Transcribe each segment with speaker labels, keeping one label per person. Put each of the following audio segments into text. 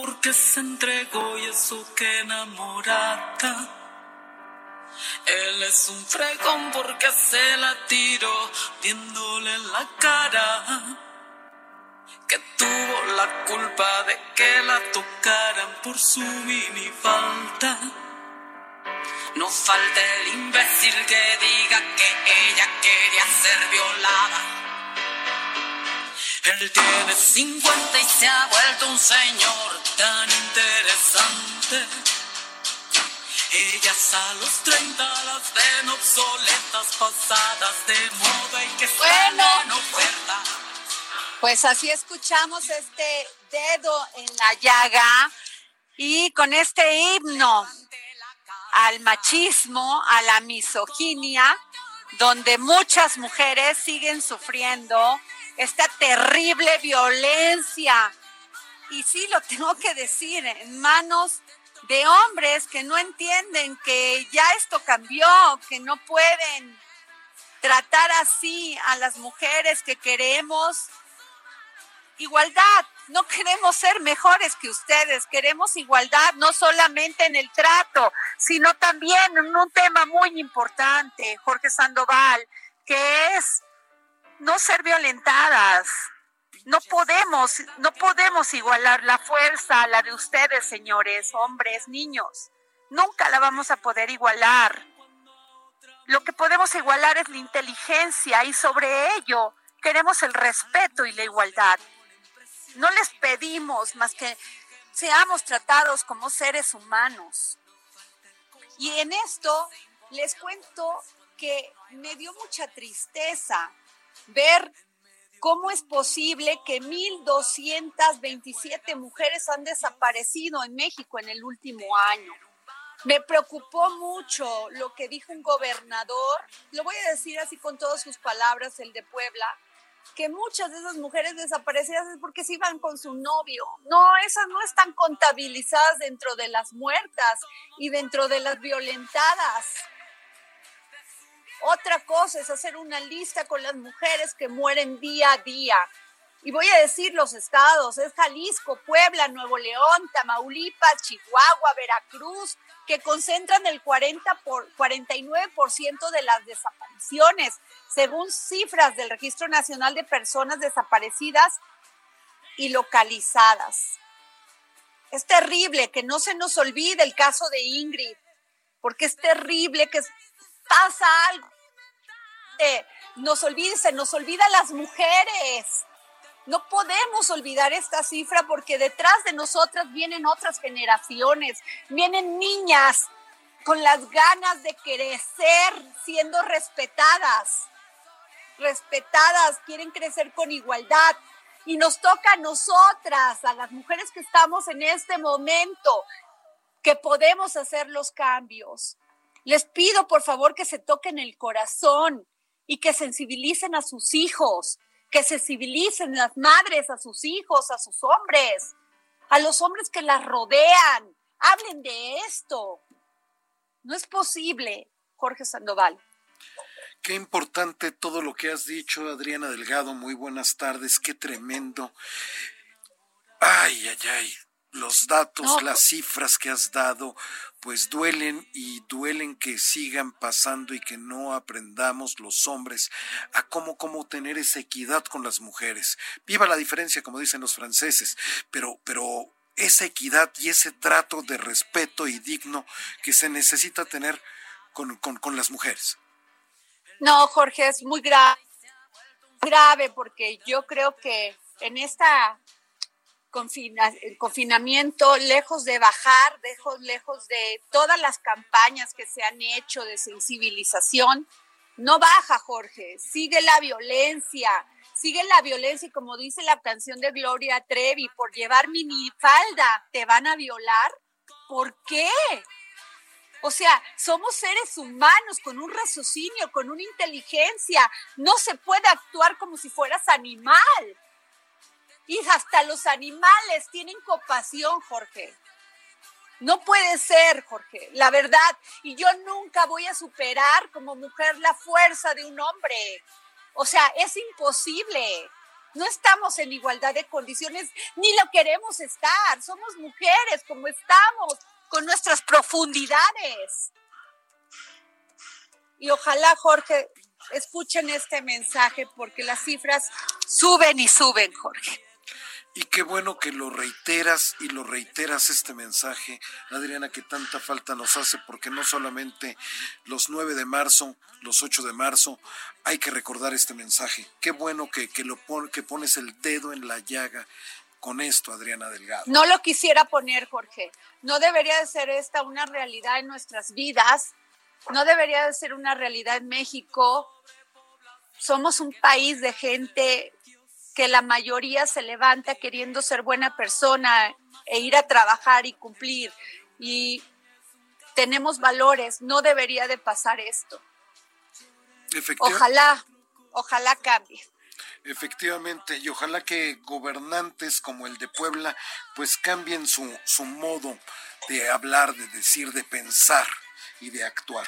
Speaker 1: Porque se entregó y eso que enamorada. Él es un fregón porque se la tiró viéndole la cara. Que tuvo la culpa de que la tocaran por su mini falta. No falta el imbécil que diga que ella quería ser violada. Él tiene 50 y se ha vuelto un señor tan interesante. Ellas a los 30 las ven obsoletas, pasadas de moda y que
Speaker 2: Bueno.
Speaker 1: en oferta.
Speaker 2: Pues así escuchamos este dedo en la llaga y con este himno al machismo, a la misoginia, donde muchas mujeres siguen sufriendo esta terrible violencia. Y sí, lo tengo que decir, en manos de hombres que no entienden que ya esto cambió, que no pueden tratar así a las mujeres que queremos igualdad. No queremos ser mejores que ustedes, queremos igualdad, no solamente en el trato, sino también en un tema muy importante, Jorge Sandoval, que es no ser violentadas. No podemos, no podemos igualar la fuerza a la de ustedes, señores, hombres, niños. Nunca la vamos a poder igualar. Lo que podemos igualar es la inteligencia y sobre ello queremos el respeto y la igualdad. No les pedimos más que seamos tratados como seres humanos. Y en esto les cuento que me dio mucha tristeza ver cómo es posible que 1.227 mujeres han desaparecido en México en el último año. Me preocupó mucho lo que dijo un gobernador, lo voy a decir así con todas sus palabras, el de Puebla, que muchas de esas mujeres desaparecidas es porque se iban con su novio. No, esas no están contabilizadas dentro de las muertas y dentro de las violentadas. Otra cosa es hacer una lista con las mujeres que mueren día a día. Y voy a decir los estados, es Jalisco, Puebla, Nuevo León, Tamaulipas, Chihuahua, Veracruz, que concentran el 40 por, 49% de las desapariciones, según cifras del Registro Nacional de Personas Desaparecidas y Localizadas. Es terrible que no se nos olvide el caso de Ingrid, porque es terrible que pasa algo. Eh, nos olvide, se nos olvida las mujeres. No podemos olvidar esta cifra porque detrás de nosotras vienen otras generaciones, vienen niñas con las ganas de crecer siendo respetadas. Respetadas, quieren crecer con igualdad. Y nos toca a nosotras, a las mujeres que estamos en este momento, que podemos hacer los cambios. Les pido por favor que se toquen el corazón y que sensibilicen a sus hijos, que sensibilicen las madres a sus hijos, a sus hombres, a los hombres que las rodean. Hablen de esto. No es posible, Jorge Sandoval.
Speaker 3: Qué importante todo lo que has dicho, Adriana Delgado. Muy buenas tardes. Qué tremendo. Ay, ay, ay. Los datos, las cifras que has dado, pues duelen y duelen que sigan pasando y que no aprendamos los hombres a cómo, cómo tener esa equidad con las mujeres. Viva la diferencia, como dicen los franceses, pero, pero esa equidad y ese trato de respeto y digno que se necesita tener con, con las mujeres.
Speaker 2: No, Jorge, es muy grave, grave porque yo creo que en esta confina, confinamiento, lejos de bajar, lejos, lejos de todas las campañas que se han hecho de sensibilización, no baja, Jorge, sigue la violencia, sigue la violencia y como dice la canción de Gloria Trevi, por llevar minifalda te van a violar. ¿Por qué? O sea, somos seres humanos con un raciocinio, con una inteligencia. No se puede actuar como si fueras animal. Y hasta los animales tienen compasión, Jorge. No puede ser, Jorge, la verdad. Y yo nunca voy a superar como mujer la fuerza de un hombre. O sea, es imposible. No estamos en igualdad de condiciones, ni lo queremos estar. Somos mujeres como estamos con nuestras profundidades. Y ojalá, Jorge, escuchen este mensaje porque las cifras suben y suben, Jorge.
Speaker 3: Y qué bueno que lo reiteras y lo reiteras este mensaje, Adriana, que tanta falta nos hace, porque no solamente los 9 de marzo, los 8 de marzo, hay que recordar este mensaje. Qué bueno que, que, lo que pones el dedo en la llaga con esto, Adriana Delgado?
Speaker 2: No lo quisiera poner, Jorge. No debería de ser esta una realidad en nuestras vidas. No debería de ser una realidad en México. Somos un país de gente que la mayoría se levanta queriendo ser buena persona e ir a trabajar y cumplir. Y tenemos valores. No debería de pasar esto. Ojalá, ojalá cambie.
Speaker 3: Efectivamente, y ojalá que gobernantes como el de Puebla pues cambien su, su modo de hablar, de decir, de pensar y de actuar.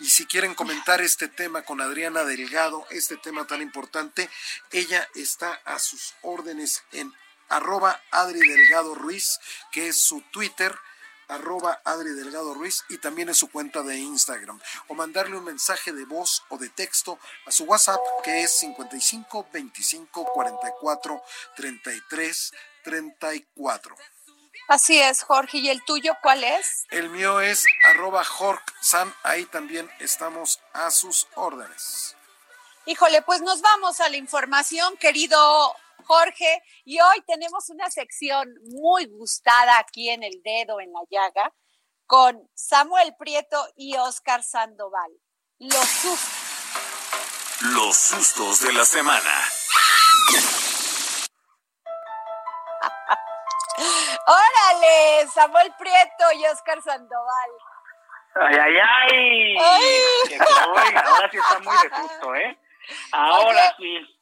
Speaker 3: Y si quieren comentar este tema con Adriana Delgado, este tema tan importante, ella está a sus órdenes en arroba Adri Delgado Ruiz, que es su Twitter, arroba Adri Delgado Ruiz y también en su cuenta de Instagram. O mandarle un mensaje de voz o de texto a su WhatsApp que es 55 25 44 33 34.
Speaker 2: Así es, Jorge. ¿Y el tuyo cuál es?
Speaker 3: El mío es arroba San. Ahí también estamos a sus órdenes.
Speaker 2: Híjole, pues nos vamos a la información, querido Jorge, y hoy tenemos una sección muy gustada aquí en el dedo, en la llaga, con Samuel Prieto y Oscar Sandoval. Los sustos.
Speaker 4: Los sustos de la semana.
Speaker 2: Órale, Samuel Prieto y Oscar Sandoval.
Speaker 5: Ay, ay, ay. ay. ahora sí está muy de susto, ¿eh? Ahora sí.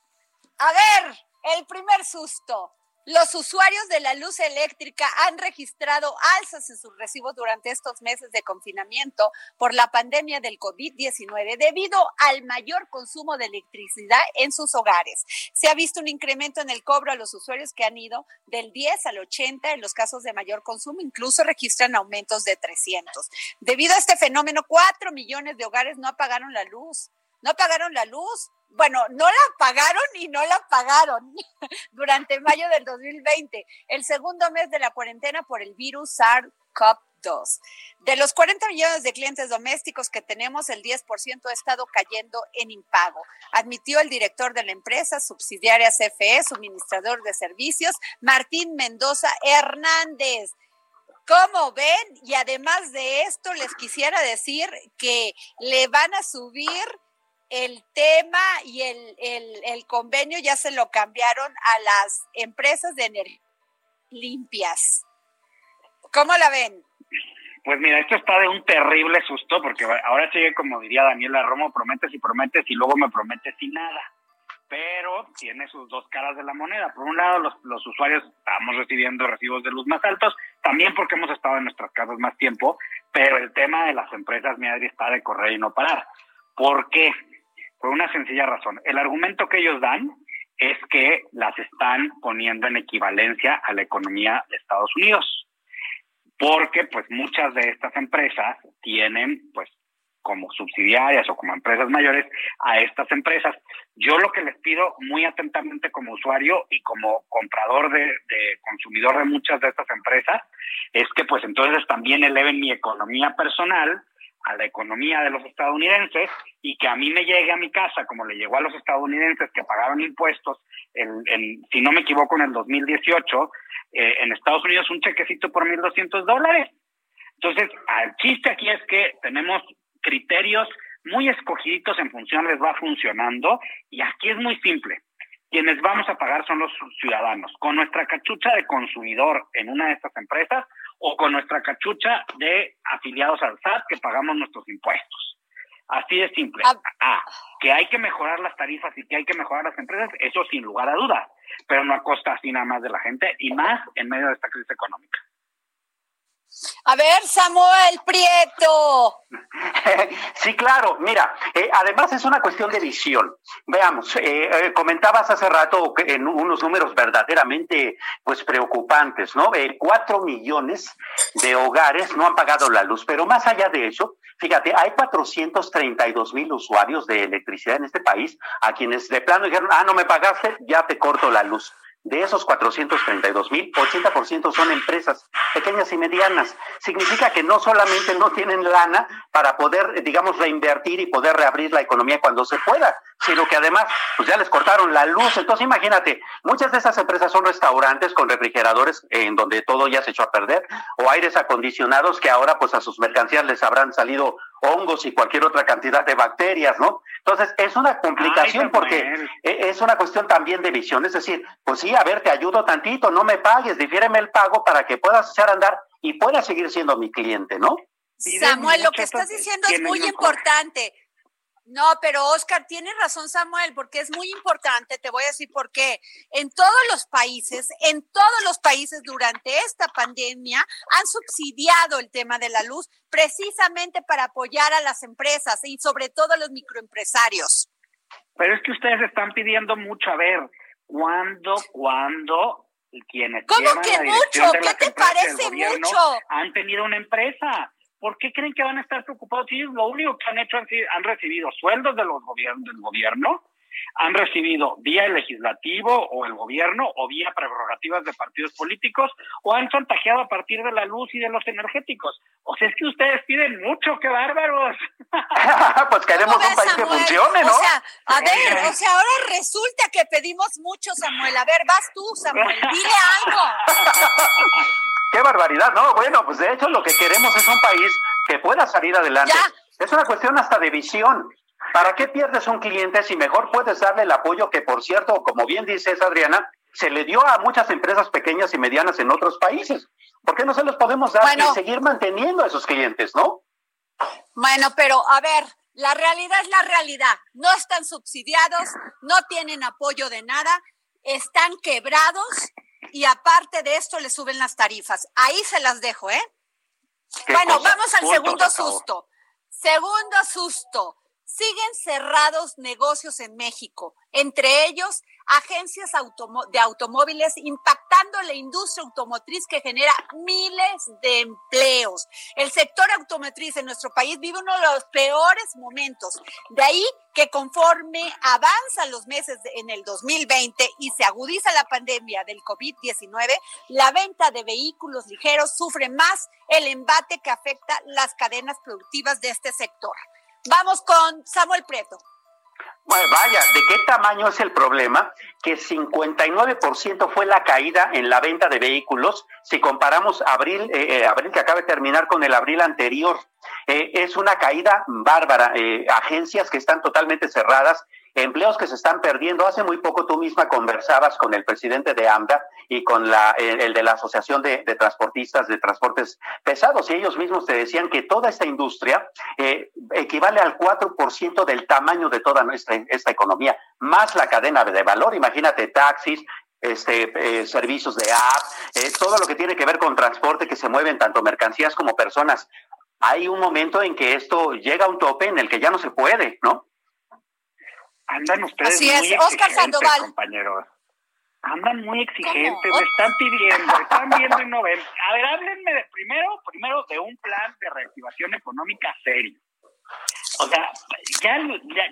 Speaker 2: A ver, el primer susto. Los usuarios de la luz eléctrica han registrado alzas en sus recibos durante estos meses de confinamiento por la pandemia del COVID-19 debido al mayor consumo de electricidad en sus hogares. Se ha visto un incremento en el cobro a los usuarios que han ido del 10 al 80 en los casos de mayor consumo, incluso registran aumentos de 300. Debido a este fenómeno, 4 millones de hogares no apagaron la luz. No apagaron la luz bueno, no la pagaron y no la pagaron durante mayo del 2020, el segundo mes de la cuarentena por el virus SARS-CoV-2. De los 40 millones de clientes domésticos que tenemos, el 10% ha estado cayendo en impago, admitió el director de la empresa subsidiaria CFE, suministrador de servicios, Martín Mendoza Hernández. ¿Cómo ven? Y además de esto, les quisiera decir que le van a subir el tema y el, convenio ya se lo cambiaron a las empresas de energía limpias. ¿Cómo la ven?
Speaker 5: Pues mira, esto está de un terrible susto porque ahora sigue como diría Daniela Romo, prometes y prometes y luego me prometes y nada. Pero tiene sus dos caras de la moneda. Por un lado, los, los usuarios estamos recibiendo recibos de luz más altos, también porque hemos estado en nuestras casas más tiempo, pero el tema de las empresas, mi Adri, está de correr y no parar. ¿Por qué? Por una sencilla razón. El argumento que ellos dan es que las están poniendo en equivalencia a la economía de Estados Unidos. Porque pues muchas de estas empresas tienen pues como subsidiarias o como empresas mayores a estas empresas. Yo lo que les pido muy atentamente como usuario y como comprador de, consumidor de muchas de estas empresas es que pues entonces también eleven mi economía personal a la economía de los estadounidenses y que a mí me llegue a mi casa, como le llegó a los estadounidenses que pagaron impuestos, en, en si no me equivoco, en el 2018, eh, en Estados Unidos un chequecito por 1.200 dólares. Entonces, el chiste aquí es que tenemos criterios muy escogiditos en función les va funcionando y aquí es muy simple. Quienes vamos a pagar son los ciudadanos, con nuestra cachucha de consumidor en una de estas empresas o con nuestra cachucha de afiliados al SAT que pagamos nuestros impuestos. Así de simple. Ah, que hay que mejorar las tarifas y que hay que mejorar las empresas, eso sin lugar a dudas, pero no a costa así nada más de la gente y más en medio de esta crisis económica.
Speaker 2: A ver, Samuel Prieto.
Speaker 6: sí, claro. Mira, eh, además es una cuestión de visión. Veamos, eh, eh, comentabas hace rato en unos números verdaderamente, pues, preocupantes, ¿no? cuatro millones de hogares no han pagado la luz, pero más allá de eso, fíjate, hay 432 mil usuarios de electricidad en este país a quienes de plano dijeron, ah, no me pagaste, ya te corto la luz. De esos 432 mil, 80% son empresas pequeñas y medianas. Significa que no solamente no tienen lana para poder, digamos, reinvertir y poder reabrir la economía cuando se pueda, sino que además, pues ya les cortaron la luz. Entonces, imagínate, muchas de esas empresas son restaurantes con refrigeradores en donde todo ya se echó a perder, o aires acondicionados que ahora, pues a sus mercancías les habrán salido hongos y cualquier otra cantidad de bacterias, ¿no? Entonces, es una complicación porque e, es una cuestión también de visión. Es decir, pues sí, a ver, te ayudo tantito, no me pagues, difiéreme el pago para que puedas echar a andar y puedas seguir siendo mi cliente, ¿no?
Speaker 2: Samuel, lo que estás diciendo es muy importante. No, pero Oscar, tiene razón Samuel, porque es muy importante, te voy a decir por qué. En todos los países, en todos los países durante esta pandemia han subsidiado el tema de la luz precisamente para apoyar a las empresas y sobre todo a los microempresarios.
Speaker 5: Pero es que ustedes están pidiendo mucho, a ver, ¿cuándo, cuándo quienes
Speaker 2: ¿Cómo que mucho? ¿Qué te parece mucho?
Speaker 5: Han tenido una empresa ¿por qué creen que van a estar preocupados? Si lo único que han hecho han, han recibido sueldos de los gobiernos, del gobierno, han recibido vía el legislativo o el gobierno o vía prerrogativas de partidos políticos o han chantajeado a partir de la luz y de los energéticos. O sea, es que ustedes piden mucho, qué bárbaros.
Speaker 6: pues queremos un país que funcione, ¿no?
Speaker 2: O sea, a ver, o sea, ahora resulta que pedimos mucho, Samuel. A ver, vas tú, Samuel, dile algo.
Speaker 6: Qué barbaridad, ¿no? Bueno, pues de hecho lo que queremos es un país que pueda salir adelante. Es una cuestión hasta de visión. ¿Para qué pierdes un cliente si mejor puedes darle el apoyo que, por cierto, como bien dices, Adriana, se le dio a muchas empresas pequeñas y medianas en otros países? ¿Por qué no se los podemos dar y seguir manteniendo a esos clientes, no?
Speaker 2: Bueno, pero a ver, la realidad es la realidad. No están subsidiados, no tienen apoyo de nada, están quebrados y aparte de esto le suben las tarifas. Ahí se las dejo, ¿eh? Bueno, vamos al segundo susto. Segundo susto. Siguen cerrados negocios en México, entre ellos agencias de automóviles, impactando la industria automotriz que genera miles de empleos. El sector automotriz en nuestro país vive uno de los peores momentos. De ahí que conforme avanzan los meses en el 2020 y se agudiza la pandemia del COVID-19, la venta de vehículos ligeros sufre más el embate que afecta las cadenas productivas de este sector. Vamos con Samuel Prieto.
Speaker 6: Vaya, ¿de qué tamaño es el problema? Que 59% fue la caída en la venta de vehículos si comparamos abril, eh, eh, abril que acaba de terminar con el abril anterior. Eh, es una caída bárbara. agencias que están totalmente cerradas empleos que se están perdiendo. Hace muy poco tú misma conversabas con el presidente de AMDA y con la, el, de la Asociación de, Transportistas de Transportes Pesados y ellos mismos te decían que toda esta industria eh, equivale al 4% del tamaño de toda nuestra esta economía, más la cadena de valor. Imagínate taxis, este, eh, servicios de app, eh, todo lo que tiene que ver con transporte que se mueven tanto mercancías como personas. Hay un momento en que esto llega a un tope en el que ya no se puede, ¿no?
Speaker 5: Andan ustedes muy exigentes, compañeros. Andan muy exigentes, están pidiendo, están viendo y no ven. A ver, háblenme de, primero, primero de un plan de reactivación económica serio. O sea, ya,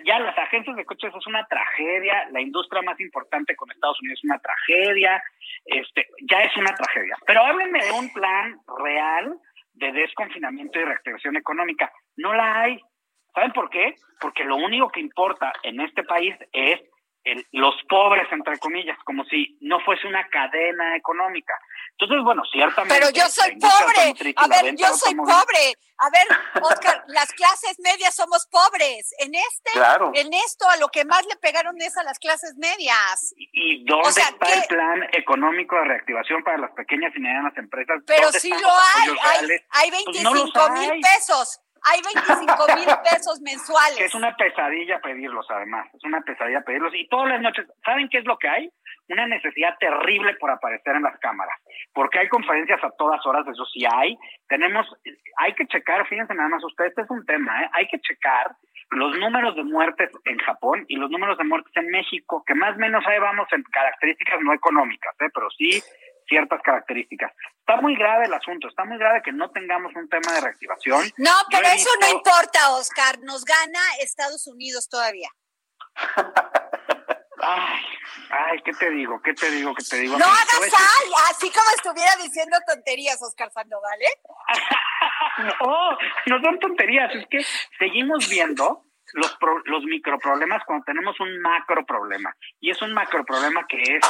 Speaker 5: ya, las agencias de coches es una tragedia, la industria más importante con Estados Unidos es una tragedia, este, ya es una tragedia. Pero háblenme de un plan real de desconfinamiento y reactivación económica. No la hay. ¿Saben por qué? Porque lo único que importa en este país es los pobres, entre comillas, como si no fuese una cadena económica. Entonces, bueno, ciertamente.
Speaker 2: Pero yo soy pobre. A ver, yo soy pobre. A ver, Oscar, las clases medias somos pobres. En este, en esto, a lo que más le pegaron es a las clases medias.
Speaker 5: ¿Y dónde está el plan económico de reactivación para las pequeñas y medianas empresas?
Speaker 2: Pero sí lo hay. Hay, hay 25 pues mil pesos hay 25 mil pesos mensuales.
Speaker 5: es una pesadilla pedirlos, además. Es una pesadilla pedirlos. Y todas las noches, ¿saben qué es lo que hay? Una necesidad terrible por aparecer en las cámaras. Porque hay conferencias a todas horas, eso sí hay. Tenemos, hay que checar, fíjense nada más ustedes, este es un tema, ¿eh? Hay que checar los números de muertes en Japón y los números de muertes en México, que más o menos ahí vamos en características no económicas, ¿eh? pero sí ciertas características. Está muy grave el asunto, está muy grave que no tengamos un tema de reactivación.
Speaker 2: No, pero eso no importa, Oscar, nos gana Estados Unidos todavía.
Speaker 5: Ay, ay, ¿qué te digo? ¿Qué te digo? ¿Qué te digo?
Speaker 2: No hagas ay, así como estuviera diciendo tonterías, Oscar Sandoval, ¿eh?
Speaker 5: no, no son tonterías, es que seguimos viendo los, los microproblemas cuando tenemos un macro problema. Y es un macro problema que es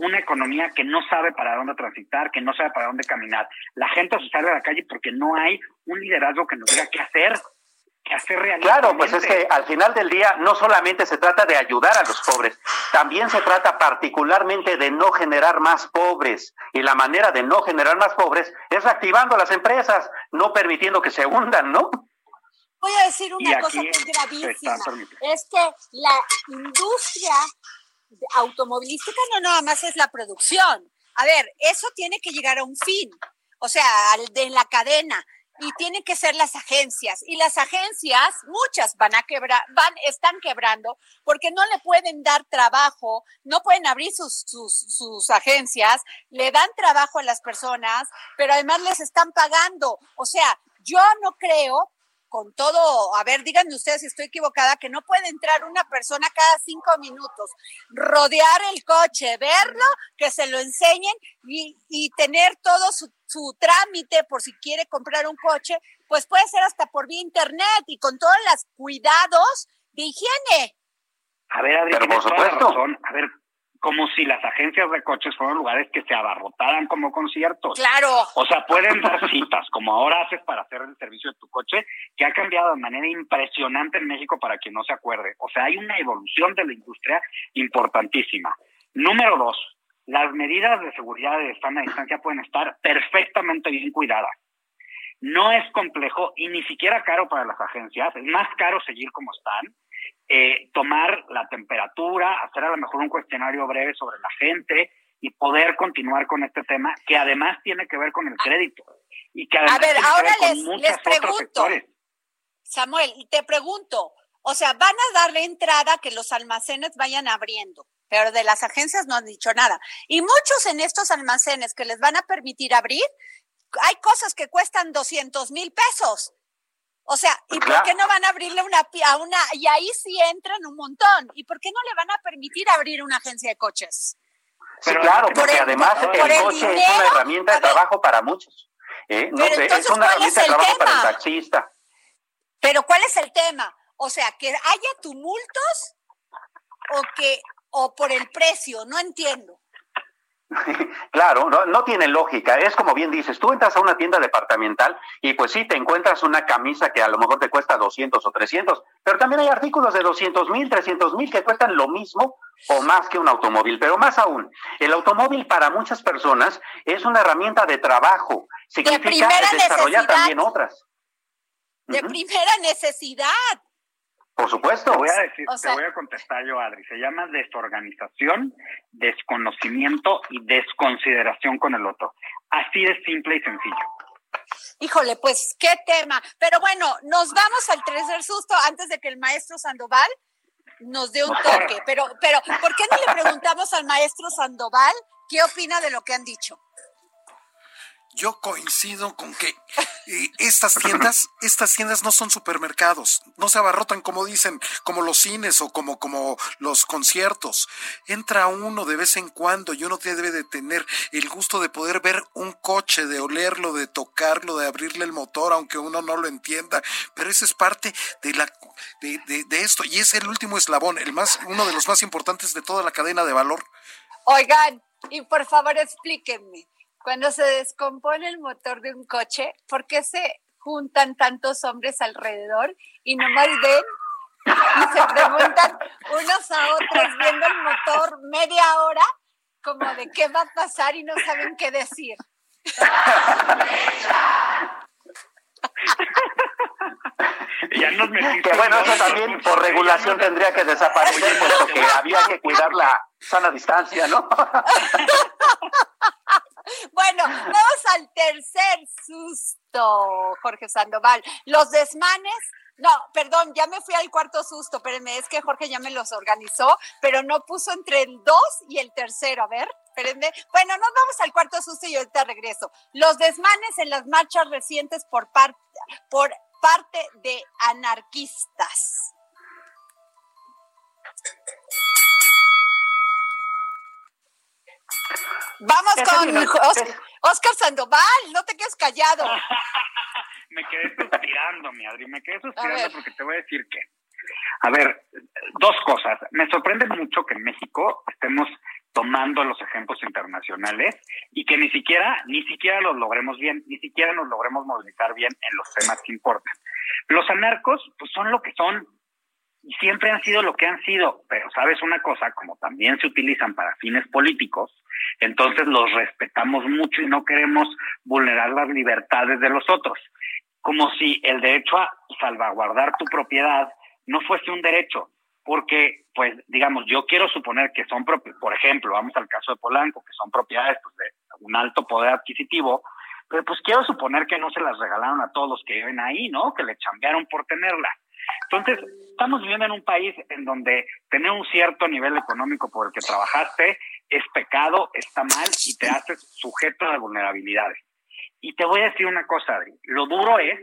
Speaker 5: una economía que no sabe para dónde transitar, que no sabe para dónde caminar. La gente se sale a la calle porque no hay un liderazgo que nos diga qué hacer, qué hacer realmente.
Speaker 6: Claro, pues es que al final del día no solamente se trata de ayudar a los pobres, también se trata particularmente de no generar más pobres. Y la manera de no generar más pobres es activando las empresas, no permitiendo que se hundan, ¿no?
Speaker 2: Voy a decir una cosa que es gravísima. Es que la industria automovilística no nada más es la producción. A ver, eso tiene que llegar a un fin, o sea, de la cadena y tienen que ser las agencias y las agencias muchas van a quebrar van están quebrando porque no le pueden dar trabajo no pueden abrir sus, sus, sus agencias le dan trabajo a las personas pero además les están pagando o sea yo no creo con todo, a ver, díganme ustedes si estoy equivocada, que no puede entrar una persona cada cinco minutos, rodear el coche, verlo, que se lo enseñen y, y tener todo su, su, trámite por si quiere comprar un coche, pues puede ser hasta por vía internet y con todos los cuidados de higiene.
Speaker 5: A ver, Adri, por supuesto. razón. A ver, como si las agencias de coches fueran lugares que se abarrotaran como conciertos.
Speaker 2: Claro.
Speaker 5: O sea, pueden dar citas, como ahora haces para hacer el servicio de tu coche, que ha cambiado de manera impresionante en México para quien no se acuerde. O sea, hay una evolución de la industria importantísima. Número dos, las medidas de seguridad de sana distancia pueden estar perfectamente bien cuidadas. No es complejo y ni siquiera caro para las agencias, es más caro seguir como están eh, tomar la temperatura, hacer a lo mejor un cuestionario breve sobre la gente y poder continuar con este tema que además tiene que ver con el crédito y que además
Speaker 2: a ver,
Speaker 5: tiene
Speaker 2: ahora
Speaker 5: que ver
Speaker 2: les,
Speaker 5: con muchos
Speaker 2: les pregunto, Samuel, te pregunto, o sea, van a darle entrada que los almacenes vayan abriendo, pero de las agencias no han dicho nada. Y muchos en estos almacenes que les van a permitir abrir, hay cosas que cuestan 200 mil pesos. O sea, ¿y por qué no van a abrirle una a una y ahí sí entran un montón? ¿Y por qué no le van a permitir abrir una agencia de coches?
Speaker 6: Sí, claro, porque además el, coche es una herramienta de trabajo para muchos. ¿eh? No sé, es una herramienta de trabajo para el taxista.
Speaker 2: Pero ¿cuál es el tema? O sea, que haya tumultos o que o por el precio, no entiendo.
Speaker 6: Claro, no, tiene lógica. Es como bien dices, tú entras a una tienda departamental y pues sí, te encuentras una camisa que a lo mejor te cuesta 200 o 300, pero también hay artículos de 200 mil, 300 mil que cuestan lo mismo o más que un automóvil. Pero más aún, el automóvil para muchas personas es una herramienta de trabajo. Significa desarrollar también otras.
Speaker 2: De primera necesidad.
Speaker 6: Por supuesto.
Speaker 5: Te voy a decir, te voy a contestar yo, Adri. Se llama desorganización, desconocimiento y desconsideración con el otro. Así de simple y sencillo.
Speaker 2: Híjole, pues qué tema. Pero bueno, nos vamos al tercer susto antes de que el maestro Sandoval nos dé un toque. Pero, pero, ¿por qué no le preguntamos al maestro Sandoval qué opina de lo que han dicho?
Speaker 3: Yo coincido con que eh, estas tiendas, estas tiendas no son supermercados, no se abarrotan como dicen, como los cines o como, como los conciertos. Entra uno de vez en cuando y uno debe de tener el gusto de poder ver un coche, de olerlo, de tocarlo, de abrirle el motor, aunque uno no lo entienda. Pero eso es parte de la de, de, esto y es el último eslabón, el más, uno de los más importantes de toda la cadena de valor.
Speaker 2: Oigan, y por favor explíquenme cuando se descompone el motor de un coche, ¿por qué se juntan tantos hombres alrededor y nomás ven y se preguntan unos a otros viendo el motor media hora como de qué va a pasar y no saben qué decir?
Speaker 5: ya nos
Speaker 6: que bueno, eso también por regulación tendría que desaparecer, puesto que había que cuidar la sana distancia, ¿no?
Speaker 2: Al tercer susto, Jorge Sandoval. Los desmanes no, perdón, ya me fui al cuarto susto, espérenme, es que Jorge ya me los organizó, pero no puso entre el dos y el tercero. A ver, espérenme. Bueno, nos vamos al cuarto susto y ahorita regreso. Los desmanes en las marchas recientes por, parte por parte de anarquistas. Vamos con Oscar, Sandoval, no te quedes callado.
Speaker 5: me quedé suspirando, mi Adri, me quedé suspirando porque te voy a decir que, a ver, dos cosas. Me sorprende mucho que en México estemos tomando los ejemplos internacionales y que ni siquiera, ni siquiera los logremos bien, ni siquiera nos logremos movilizar bien en los temas que importan. Los anarcos, pues son lo que son, y siempre han sido lo que han sido, pero sabes una cosa, como también se utilizan para fines políticos, entonces los respetamos mucho y no queremos vulnerar las libertades de los otros, como si el derecho a salvaguardar tu propiedad no fuese un derecho, porque, pues, digamos, yo quiero suponer que son, por ejemplo, vamos al caso de Polanco, que son propiedades pues, de un alto poder adquisitivo, pero pues quiero suponer que no se las regalaron a todos los que viven ahí, ¿no? Que le chambearon por tenerla. Entonces, estamos viviendo en un país en donde tener un cierto nivel económico por el que trabajaste es pecado, está mal y te haces sujeto de vulnerabilidades. Y te voy a decir una cosa. Lo duro es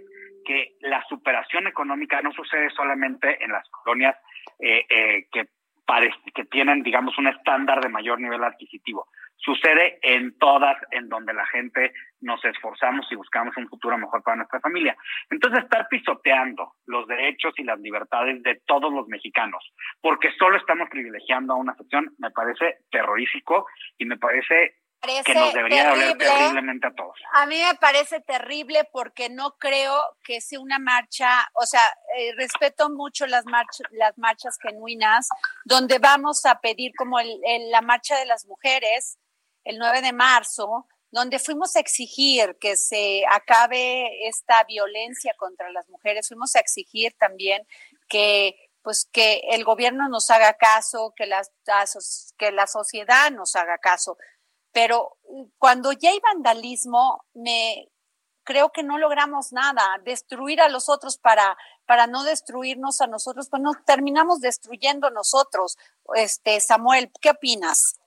Speaker 5: que la superación económica no sucede solamente en las colonias eh, eh, que, que tienen, digamos, un estándar de mayor nivel adquisitivo sucede en todas en donde la gente nos esforzamos y buscamos un futuro mejor para nuestra familia. Entonces, estar pisoteando los derechos y las libertades de todos los mexicanos, porque solo estamos privilegiando a una sección, me parece terrorífico y me parece que nos debería doler terriblemente a todos.
Speaker 2: A mí me parece terrible porque no creo que sea una marcha, o sea, eh, respeto mucho las, marchas las marchas genuinas, donde vamos a pedir como la marcha de las mujeres, el 9 de marzo, donde fuimos a exigir que se acabe esta violencia contra las mujeres, fuimos a exigir también que pues que el gobierno nos haga caso, que la, que la sociedad nos haga caso. Pero cuando ya hay vandalismo, me creo que no logramos nada. Destruir a los otros para, para no destruirnos a nosotros, pues nos terminamos destruyendo nosotros. Este, Samuel, ¿qué opinas?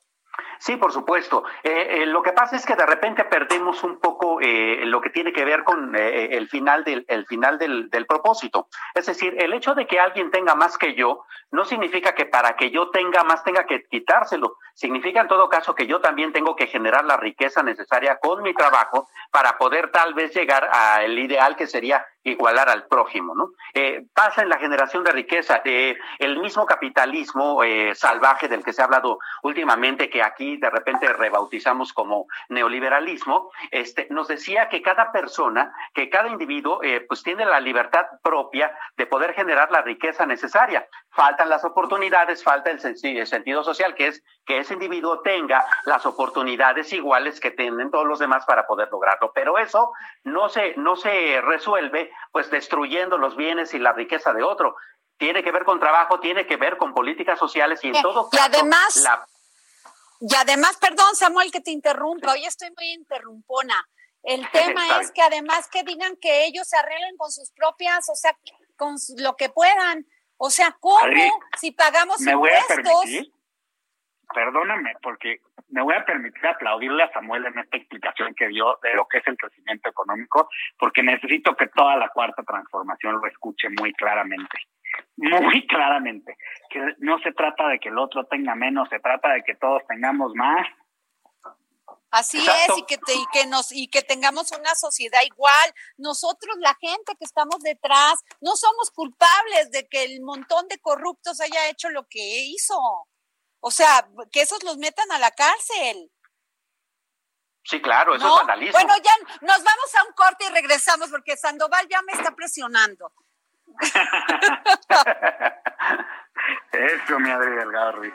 Speaker 6: Sí, por supuesto. Eh, eh, lo que pasa es que de repente perdemos un poco eh, lo que tiene que ver con el final, del, el final del, del, propósito. Es decir, el hecho de que alguien tenga más que yo no significa que para que yo tenga más tenga que quitárselo. Significa en todo caso que yo también tengo que generar la riqueza necesaria con mi trabajo para poder tal vez llegar al ideal que sería igualar al prójimo, ¿no? Eh, pasa en la generación de riqueza. Eh, el mismo capitalismo eh, salvaje del que se ha hablado últimamente, que aquí de repente rebautizamos como neoliberalismo, este, nos decía que cada persona, que cada individuo, pues tiene la libertad propia de poder generar la riqueza necesaria. Faltan las oportunidades, falta el, sentido social, que es que ese individuo tenga las oportunidades iguales que tienen todos los demás para poder lograrlo. Pero eso no se, no se resuelve pues destruyendo los bienes y la riqueza de otro. Tiene que ver con trabajo, tiene que ver con políticas sociales y en todo
Speaker 2: caso. Y además, y además, perdón Samuel que te interrumpa, hoy estoy muy interrumpona. El tema es que además que digan que ellos se arreglen con sus propias, o sea, con lo que puedan. O sea, ¿cómo? si pagamos
Speaker 5: ¿me impuestos. perdóname, porque me voy a permitir aplaudirle a Samuel en esta explicación que dio de lo que es el crecimiento económico, porque necesito que toda la cuarta transformación lo escuche muy claramente. Muy claramente. Que no se trata de que el otro tenga menos, se trata de que todos tengamos más.
Speaker 2: Así es, y que, y que nos y que tengamos una sociedad igual. Nosotros, la gente que estamos detrás, no somos culpables de que el montón de corruptos haya hecho lo que hizo. O sea, que esos los metan a la cárcel.
Speaker 6: Sí, claro, eso es vandalismo.
Speaker 2: Bueno, ya nos vamos a un corte y regresamos porque Sandoval ya me está presionando.
Speaker 5: eso, mi Adri Delgado Ruiz.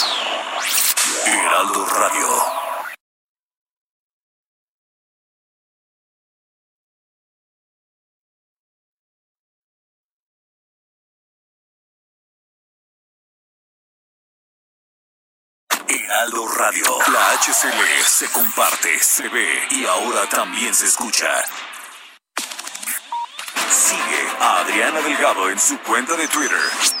Speaker 4: Heraldo Radio. Heraldo Radio. La HCL se comparte, se ve y ahora también se escucha. Sigue a Adriana Delgado en su cuenta de Twitter.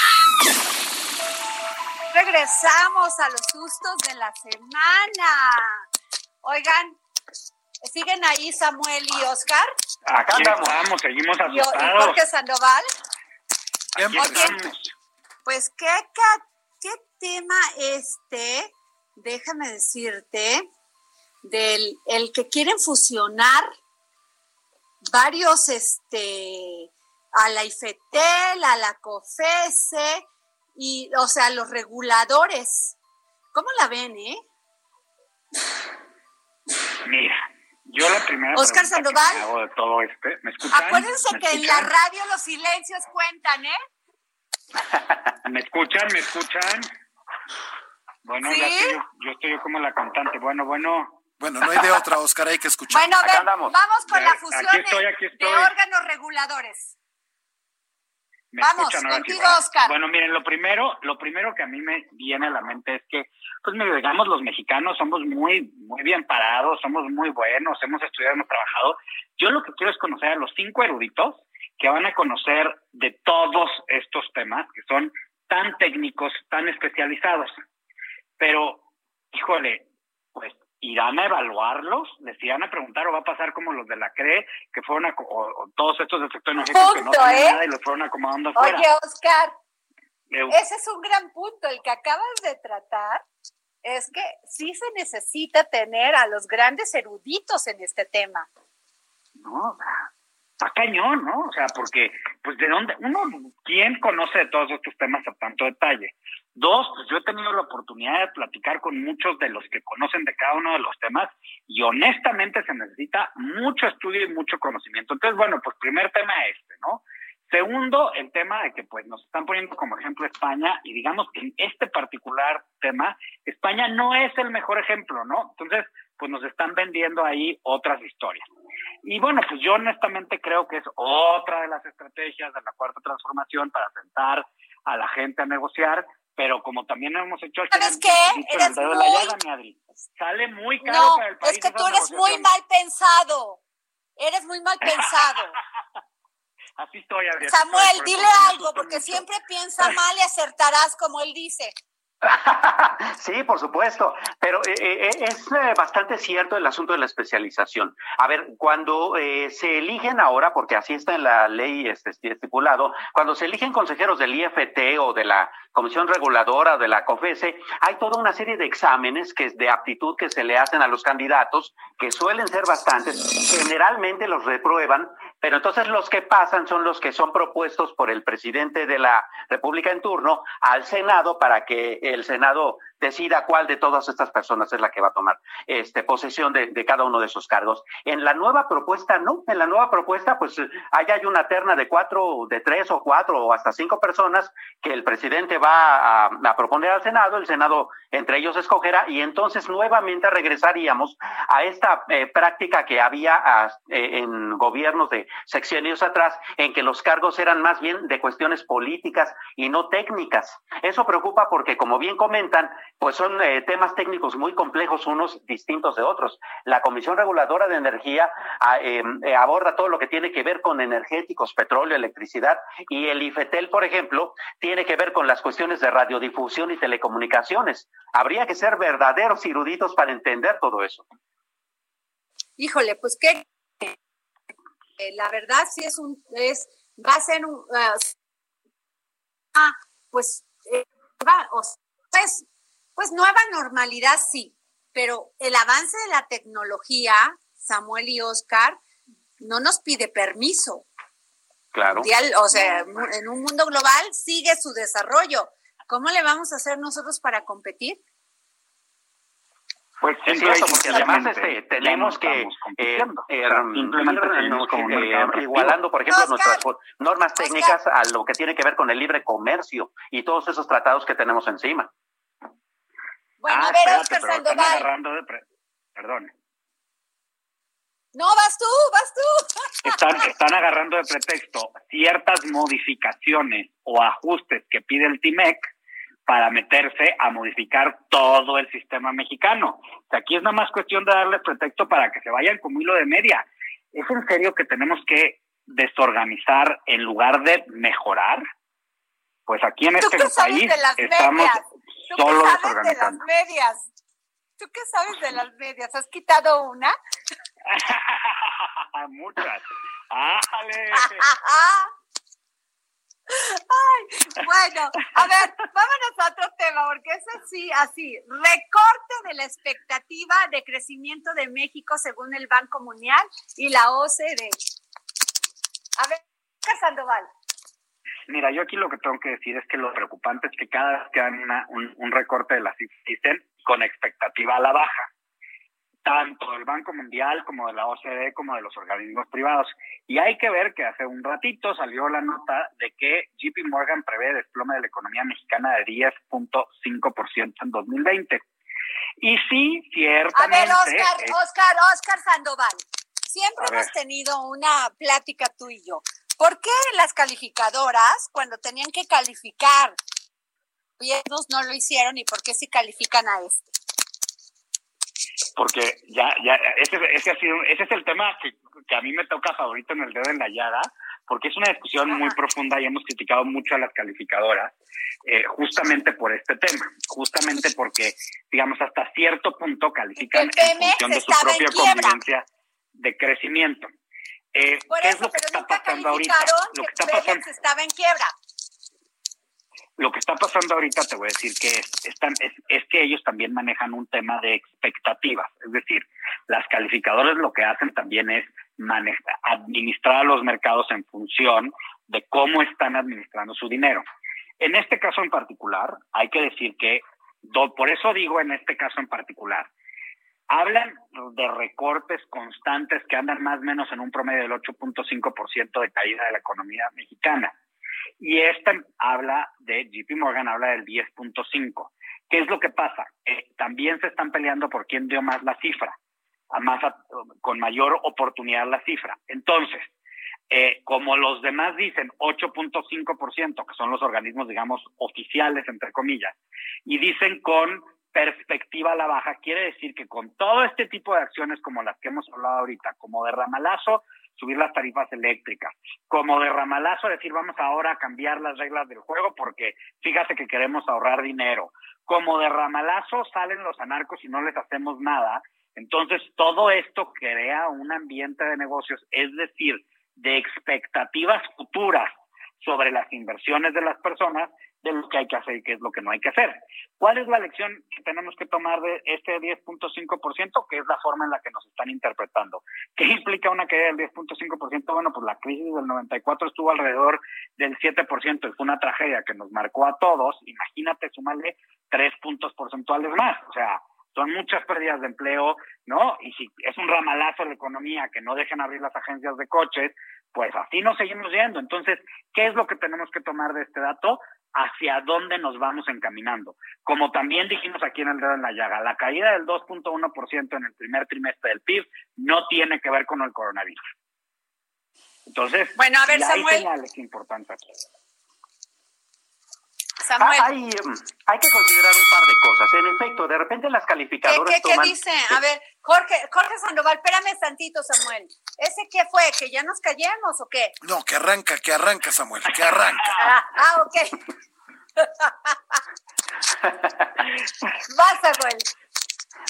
Speaker 2: regresamos a los sustos de la semana. Oigan, ¿siguen ahí Samuel y Oscar?
Speaker 5: Aquí estamos, seguimos asustados.
Speaker 2: ¿Y, Jorge Sandoval?
Speaker 5: estamos.
Speaker 2: Pues, ¿qué, ¿qué tema este? Déjame decirte, del el que quieren fusionar varios, este, a la IFETEL, a la COFESE, y, o sea, los reguladores. ¿Cómo la ven, eh?
Speaker 5: Mira, yo la primera
Speaker 2: Oscar Sandoval.
Speaker 5: Que hago de todo este, ¿me escuchan?
Speaker 2: Acuérdense que en la radio los silencios cuentan, ¿eh?
Speaker 5: ¿Me escuchan? ¿Me escuchan? Bueno, ya estoy yo, yo estoy yo como la cantante. Bueno, bueno.
Speaker 3: Bueno, no hay de otra, Oscar, hay que escuchar.
Speaker 2: Bueno, a ver, vamos con la fusión de órganos reguladores. Vamos, contigo, Oscar.
Speaker 5: Bueno, miren, lo primero, lo primero que a mí me viene a la mente es que, pues, digamos, los mexicanos somos muy, muy bien parados, somos muy buenos, hemos estudiado, hemos trabajado. Yo lo que quiero es conocer a los cinco eruditos que van a conocer de todos estos temas que son tan técnicos, tan especializados. Pero, híjole, irán a evaluarlos, les irán a preguntar o va a pasar como los de la CRE, que fueron a, o, todos estos del sector energético que no ¿eh? nada y los fueron acomodando afuera.
Speaker 2: Oye, Oscar, ese es un gran punto, el que acabas de tratar, es que sí se necesita tener a los grandes eruditos en este tema.
Speaker 5: No, está cañón, ¿no? O sea, porque pues de dónde, uno, ¿quién conoce de todos estos temas a tanto detalle? Dos, pues yo he tenido la oportunidad de platicar con muchos de los que conocen de cada uno de los temas y honestamente se necesita mucho estudio y mucho conocimiento. Entonces, bueno, pues primer tema este, ¿no? Segundo, el tema de que pues nos están poniendo como ejemplo España y digamos que en este particular tema, España no es el mejor ejemplo, ¿no? Entonces, pues nos están vendiendo ahí otras historias. Y bueno, pues yo honestamente creo que es otra de las estrategias de la cuarta transformación para sentar a la gente a negociar, pero como también hemos hecho
Speaker 2: aquí ¿Sabes qué? Eres muy...
Speaker 5: Sale muy caro para el país.
Speaker 2: Es que tú eres muy mal pensado. Eres muy mal pensado.
Speaker 5: Así estoy, Adrián.
Speaker 2: Samuel, dile algo, porque siempre piensa mal y acertarás, como él dice.
Speaker 6: sí, por supuesto, pero eh, eh, eh, es bastante cierto el asunto de la especialización. A ver, cuando se eligen ahora, porque así está en la ley este, estipulado, cuando se eligen consejeros del IFT o de la Comisión Reguladora de la COFESE, hay toda una serie de exámenes que de aptitud que se le hacen a los candidatos, que suelen ser bastantes, generalmente los reprueban, pero entonces los que pasan son los que son propuestos por el presidente de la República en turno al Senado para que el Senado decida cuál de todas estas personas es la que va a tomar este, posesión de, cada uno de esos cargos. En la nueva propuesta, no, en la nueva propuesta, pues ahí hay una terna de cuatro, de tres o cuatro o hasta cinco personas que el presidente va a, proponer al Senado, el Senado entre ellos escogerá y entonces nuevamente regresaríamos a esta eh, práctica que había ah, eh, en gobiernos de secciones atrás, en que los cargos eran más bien de cuestiones políticas y no técnicas. Eso preocupa porque, como bien comentan, pues son eh, temas técnicos muy complejos unos distintos de otros. La Comisión Reguladora de Energía ah, em, eh, aborda todo lo que tiene que ver con energéticos, petróleo, electricidad, y el IFETEL, por ejemplo, tiene que ver con las cuestiones de radiodifusión y telecomunicaciones. Habría que ser verdaderos eruditos para entender todo eso.
Speaker 2: Híjole, pues qué eh, la verdad sí es un es va a ser un ah, pues va, o, pues pues nueva normalidad sí, pero el avance de la tecnología, Samuel y Oscar, no nos pide permiso.
Speaker 6: Claro.
Speaker 2: o sea, en un mundo global sigue su desarrollo. ¿Cómo le vamos a hacer nosotros para competir?
Speaker 6: Pues sí, porque además este, tenemos que eh, eh, igualando, por ejemplo, nuestras normas técnicas a lo que tiene que ver con el libre comercio y todos esos tratados que tenemos encima.
Speaker 2: Bueno, ah, a ver, Oscar Sandoval.
Speaker 5: Perdón.
Speaker 2: No, vas tú, vas tú.
Speaker 5: Están, están agarrando de pretexto ciertas modificaciones o ajustes que pide el TIMEC para meterse a modificar todo el sistema mexicano. O sea, aquí es nada más cuestión de darle pretexto para que se vayan como hilo de media. ¿Es en serio que tenemos que desorganizar en lugar de mejorar? Pues aquí en este país estamos,
Speaker 2: ¿Tú qué sabes de las medias? ¿Tú qué sabes de las medias? ¿Has quitado una?
Speaker 5: Muchas. ¡Ájale!
Speaker 2: Ay, bueno, a ver, vámonos a otro tema, porque es así, así, recorte de la expectativa de crecimiento de México según el Banco Mundial y la OCDE. A ver, Sandoval.
Speaker 5: Mira, yo aquí lo que tengo que decir es que lo preocupante es que cada vez que dan un, recorte de la dicen con expectativa a la baja, tanto del Banco Mundial como de la OCDE como de los organismos privados. Y hay que ver que hace un ratito salió la nota de que JP Morgan prevé desplome de la economía mexicana de 10.5% en 2020. Y sí, ciertamente... A ver,
Speaker 2: Oscar, Oscar, Oscar Sandoval, siempre hemos tenido una plática tú y yo. ¿Por qué las calificadoras, cuando tenían que calificar, gobiernos no lo hicieron y por qué sí califican a este?
Speaker 5: Porque ya, ya, ese, ese, ha sido, ese es el tema que, a mí me toca favorito en el dedo en la llaga, porque es una discusión muy profunda y hemos criticado mucho a las calificadoras eh, justamente por este tema, justamente porque, digamos, hasta cierto punto califican en función de su propia convivencia de crecimiento.
Speaker 2: Eh, ¿Qué es lo que está pasando ahorita? Lo que está pasando estaba en quiebra.
Speaker 5: Lo que está pasando ahorita, te voy a decir que es, están, es, que ellos también manejan un tema de expectativas. Es decir, las calificadoras lo que hacen también es manejar, administrar los mercados en función de cómo están administrando su dinero. En este caso en particular, hay que decir que, por eso digo en este caso en particular, hablan de recortes constantes que andan más o menos en un promedio del 8.5% de caída de la economía mexicana. Y esta habla de, JP Morgan habla del 10.5. ¿Qué es lo que pasa? Eh, también se están peleando por quién dio más la cifra, a más con mayor oportunidad la cifra. Entonces, eh, como los demás dicen 8.5%, que son los organismos, digamos, oficiales, entre comillas, y dicen con perspectiva a la baja, quiere decir que con todo este tipo de acciones como las que hemos hablado ahorita, como de ramalazo, subir las tarifas eléctricas, como de ramalazo, decir vamos ahora a cambiar las reglas del juego porque fíjate que queremos ahorrar dinero, como de ramalazo salen los anarcos y no les hacemos nada, entonces todo esto crea un ambiente de negocios, es decir, de expectativas futuras sobre las inversiones de las personas de lo que hay que hacer y qué es lo que no hay que hacer. ¿Cuál es la lección que tenemos que tomar de este 10.5%? Que es la forma en la que nos están interpretando. ¿Qué implica una caída del 10.5%? Bueno, pues la crisis del 94 estuvo alrededor del 7% y fue una tragedia que nos marcó a todos. Imagínate, sumarle tres puntos porcentuales más. O sea, son muchas pérdidas de empleo, ¿no? Y si es un ramalazo la economía que no dejan abrir las agencias de coches, pues así nos seguimos yendo. Entonces, ¿qué es lo que tenemos que tomar de este dato? Hacia dónde nos vamos encaminando. Como también dijimos aquí en el dedo en la llaga, la caída del 2.1% en el primer trimestre del PIB no tiene que ver con el coronavirus. Entonces,
Speaker 2: bueno, a ver,
Speaker 5: hay señales importantes aquí.
Speaker 6: Ah, hay, hay, que considerar un par de cosas. En efecto, de repente las calificadoras.
Speaker 2: ¿Qué, qué, ¿qué dice? A ver, Jorge, Jorge Sandoval, espérame tantito, Samuel. ¿Ese qué fue? ¿Que ya nos callemos o qué?
Speaker 3: No, que arranca, que arranca, Samuel, que arranca.
Speaker 2: ah, ah ok. Va, Samuel.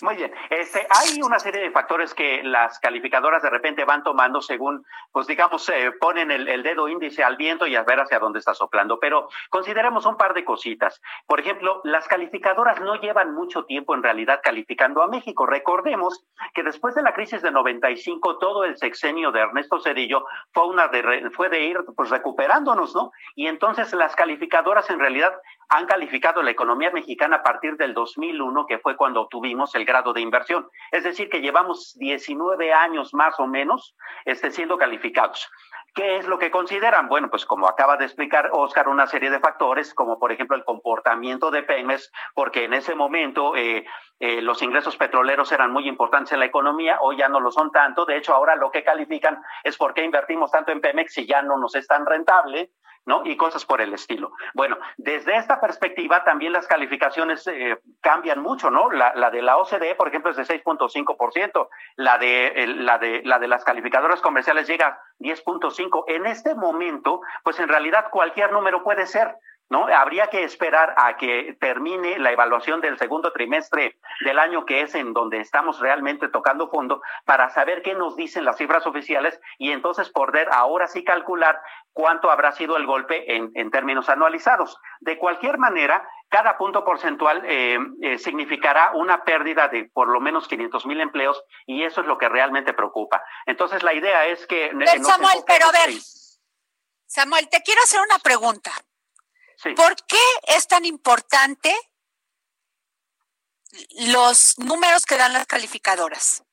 Speaker 6: Muy bien. Este, hay una serie de factores que las calificadoras de repente van tomando según, pues digamos, eh, ponen el, dedo índice al viento y a ver hacia dónde está soplando. Pero consideremos un par de cositas. Por ejemplo, las calificadoras no llevan mucho tiempo en realidad calificando a México. Recordemos que después de la crisis de 95, todo el sexenio de Ernesto Cedillo fue, una de, fue de ir pues recuperándonos, ¿no? Y entonces las calificadoras en realidad han calificado la economía mexicana a partir del 2001, que fue cuando tuvimos el grado de inversión. Es decir, que llevamos 19 años más o menos este, siendo calificados. ¿Qué es lo que consideran? Bueno, pues como acaba de explicar Oscar, una serie de factores, como por ejemplo el comportamiento de Pemex, porque en ese momento eh, eh, los ingresos petroleros eran muy importantes en la economía, hoy ya no lo son tanto. De hecho, ahora lo que califican es por qué invertimos tanto en Pemex si ya no nos es tan rentable. ¿No? Y cosas por el estilo. Bueno, desde esta perspectiva también las calificaciones eh, cambian mucho, ¿no? La, la, de la OCDE, por ejemplo, es de 6.5%, la de, la, de, la de las calificadoras comerciales llega a 10.5%. En este momento, pues en realidad cualquier número puede ser, ¿no? Habría que esperar a que termine la evaluación del segundo trimestre del año, que es en donde estamos realmente tocando fondo, para saber qué nos dicen las cifras oficiales y entonces poder ahora sí calcular cuánto habrá sido el golpe en, en términos anualizados. De cualquier manera, cada punto porcentual eh, eh, significará una pérdida de por lo menos 500 mil empleos y eso es lo que realmente preocupa. Entonces, la idea es que...
Speaker 2: Samuel, pero a ver, Samuel, te quiero hacer una pregunta. ¿Por qué es tan importante los números que dan las calificadoras?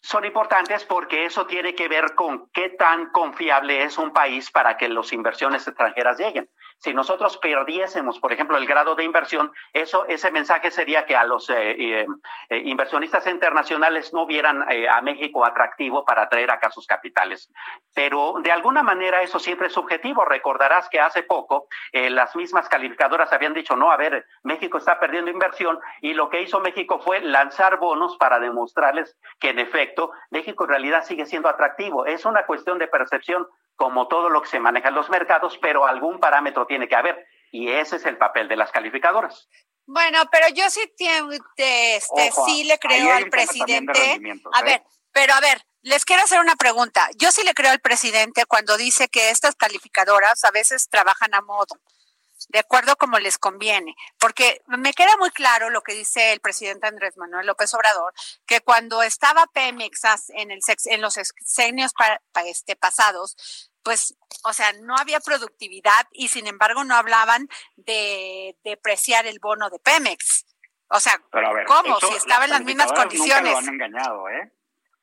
Speaker 6: Son importantes porque eso tiene que ver con qué tan confiable es un país para que las inversiones extranjeras lleguen. Si nosotros perdiésemos, por ejemplo, el grado de inversión, eso, ese mensaje sería que a los eh, eh, eh, inversionistas internacionales no vieran a México atractivo para atraer acá sus capitales. Pero de alguna manera eso siempre es subjetivo. Recordarás que hace poco las mismas calificadoras habían dicho, no, a ver, México está perdiendo inversión y lo que hizo México fue lanzar bonos para demostrarles que en efecto México en realidad sigue siendo atractivo. Es una cuestión de percepción como todo lo que se maneja en los mercados, pero algún parámetro tiene que haber y ese es el papel de las calificadoras.
Speaker 2: Bueno, pero yo sí, este, sí le creo al presidente. A ¿eh? ver, pero a ver, les quiero hacer una pregunta. Yo sí le creo al presidente cuando dice que estas calificadoras a veces trabajan a modo de acuerdo como les conviene, porque me queda muy claro lo que dice el presidente Andrés Manuel López Obrador, que cuando estaba Pemex en, el, en los sexenios este, pasados, pues, o sea, no había productividad y sin embargo no hablaban de depreciar el bono de Pemex. O sea, ¿cómo? si estaba en las mismas condiciones. Nunca
Speaker 5: lo han engañado, ¿eh?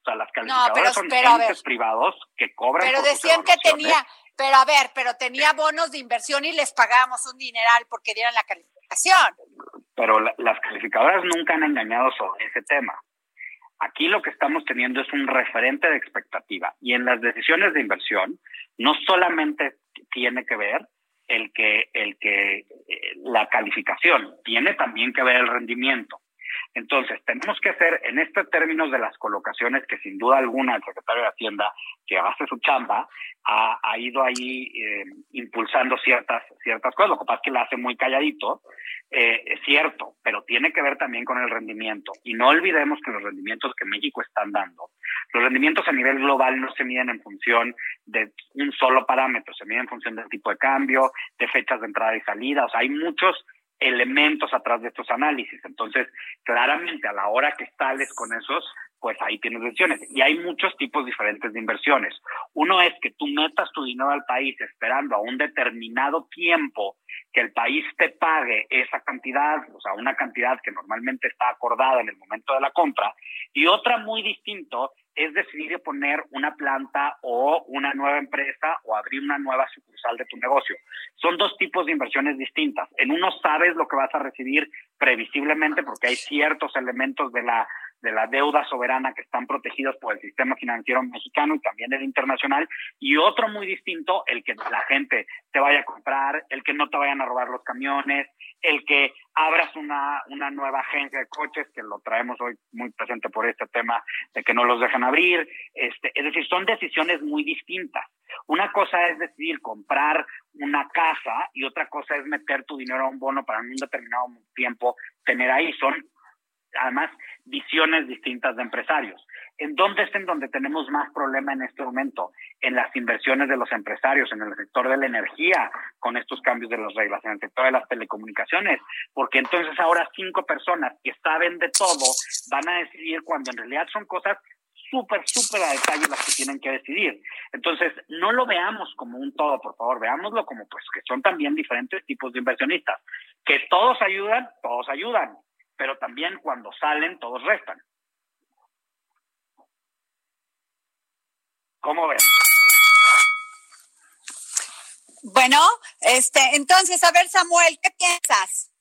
Speaker 5: O sea, las calificadoras son entes privados que cobran.
Speaker 2: Pero decían que tenía, pero a ver, pero tenía bonos de inversión y les pagábamos un dineral porque dieran la calificación.
Speaker 5: Pero las calificadoras nunca han engañado sobre ese tema. Aquí lo que estamos teniendo es un referente de expectativa y en las decisiones de inversión no solamente tiene que ver el que el que eh, la calificación, tiene también que ver el rendimiento. Entonces, tenemos que hacer en estos términos de las colocaciones, que sin duda alguna el secretario de Hacienda, que hace su chamba, ha, ido ahí eh, impulsando ciertas, ciertas cosas. Lo que pasa es que la hace muy calladito, eh, es cierto, pero tiene que ver también con el rendimiento. Y no olvidemos que los rendimientos que México están dando, los rendimientos a nivel global no se miden en función de un solo parámetro, se miden en función del tipo de cambio, de fechas de entrada y salida. O sea, hay muchos elementos atrás de estos análisis. Entonces, claramente a la hora que sales con esos, pues ahí tienes decisiones. Y hay muchos tipos diferentes de inversiones. Uno es que tú metas tu dinero al país esperando a un determinado tiempo que el país te pague esa cantidad, o sea, una cantidad que normalmente está acordada en el momento de la compra. Y otra muy distinto es decidir poner una planta o una nueva empresa o abrir una nueva sucursal de tu negocio. Son dos tipos de inversiones distintas. En uno sabes lo que vas a recibir previsiblemente porque hay ciertos elementos de la de la deuda soberana que están protegidos por el sistema financiero mexicano y también el internacional, y otro muy distinto, el que la gente te vaya a comprar, el que no te vayan a robar los camiones, el que abras una, una nueva agencia de coches, que lo traemos hoy muy presente por este tema de que no los dejan abrir, este, es decir, son decisiones muy distintas. Una cosa es decidir comprar una casa y otra cosa es meter tu dinero a un bono para un determinado tiempo tener ahí. Son además visiones distintas de empresarios. ¿En dónde es en donde tenemos más problema en este momento? En las inversiones de los empresarios, en el sector de la energía, con estos cambios de las reglas, en el sector de las telecomunicaciones, porque entonces ahora cinco personas que saben de todo van a decidir cuando en realidad son cosas súper, súper a detalle las que tienen que decidir. Entonces, no lo veamos como un todo, por favor, veámoslo como pues que son también diferentes tipos de inversionistas. Que todos ayudan, todos ayudan pero también cuando salen todos restan. ¿Cómo ven?
Speaker 2: Bueno, este, entonces, a ver, Samuel, ¿qué piensas?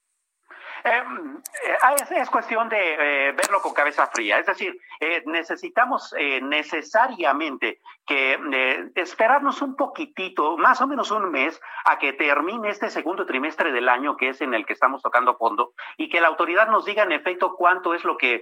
Speaker 6: Em, eh, es, cuestión de eh, verlo con cabeza fría. Es decir, eh, necesitamos necesariamente que eh, esperarnos un poquitito, más o menos un mes, a que termine este segundo trimestre del año, que es en el que estamos tocando fondo, y que la autoridad nos diga en efecto cuánto es lo que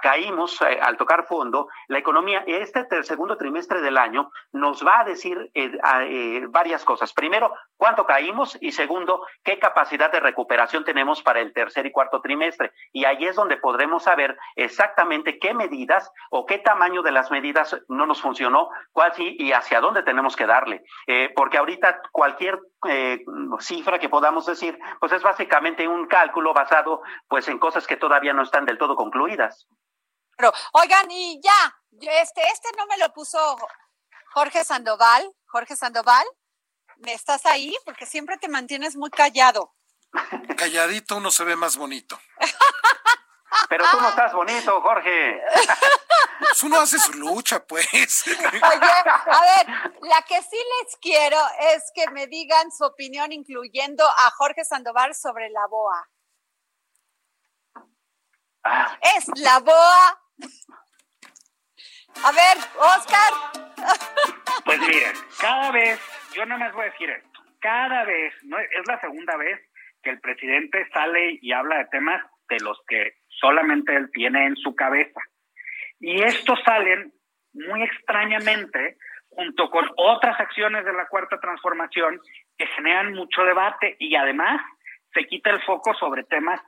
Speaker 6: caímos eh, al tocar fondo. La economía, este segundo trimestre del año, nos va a decir eh, varias cosas. Primero, cuánto caímos y segundo, qué capacidad de recuperación tenemos para el tercer y cuarto trimestre. Y ahí es donde podremos saber exactamente qué medidas o qué tamaño de las medidas no nos funcionó, cuál y hacia dónde tenemos que darle. Eh, porque ahorita cualquier eh, cifra que podamos decir, pues es básicamente un cálculo basado pues en cosas que todavía no están del todo concluidas.
Speaker 2: Pero, oigan, y ya, este, este no me lo puso Jorge Sandoval. Jorge Sandoval, ¿me estás ahí? Porque siempre te mantienes muy callado.
Speaker 3: Calladito uno se ve más bonito.
Speaker 6: Pero tú no estás bonito, Jorge.
Speaker 3: Pues uno hace su lucha, pues.
Speaker 2: Oye, a ver, la que sí les quiero es que me digan su opinión, incluyendo a Jorge Sandoval sobre la BOA. Ah. Es la BOA. A ver, Oscar.
Speaker 5: Pues miren, cada vez, yo no me voy a decir esto, cada vez, no es la segunda vez que el presidente sale y habla de temas de los que solamente él tiene en su cabeza. Y estos salen muy extrañamente junto con otras acciones de la cuarta transformación que generan mucho debate y además se quita el foco sobre temas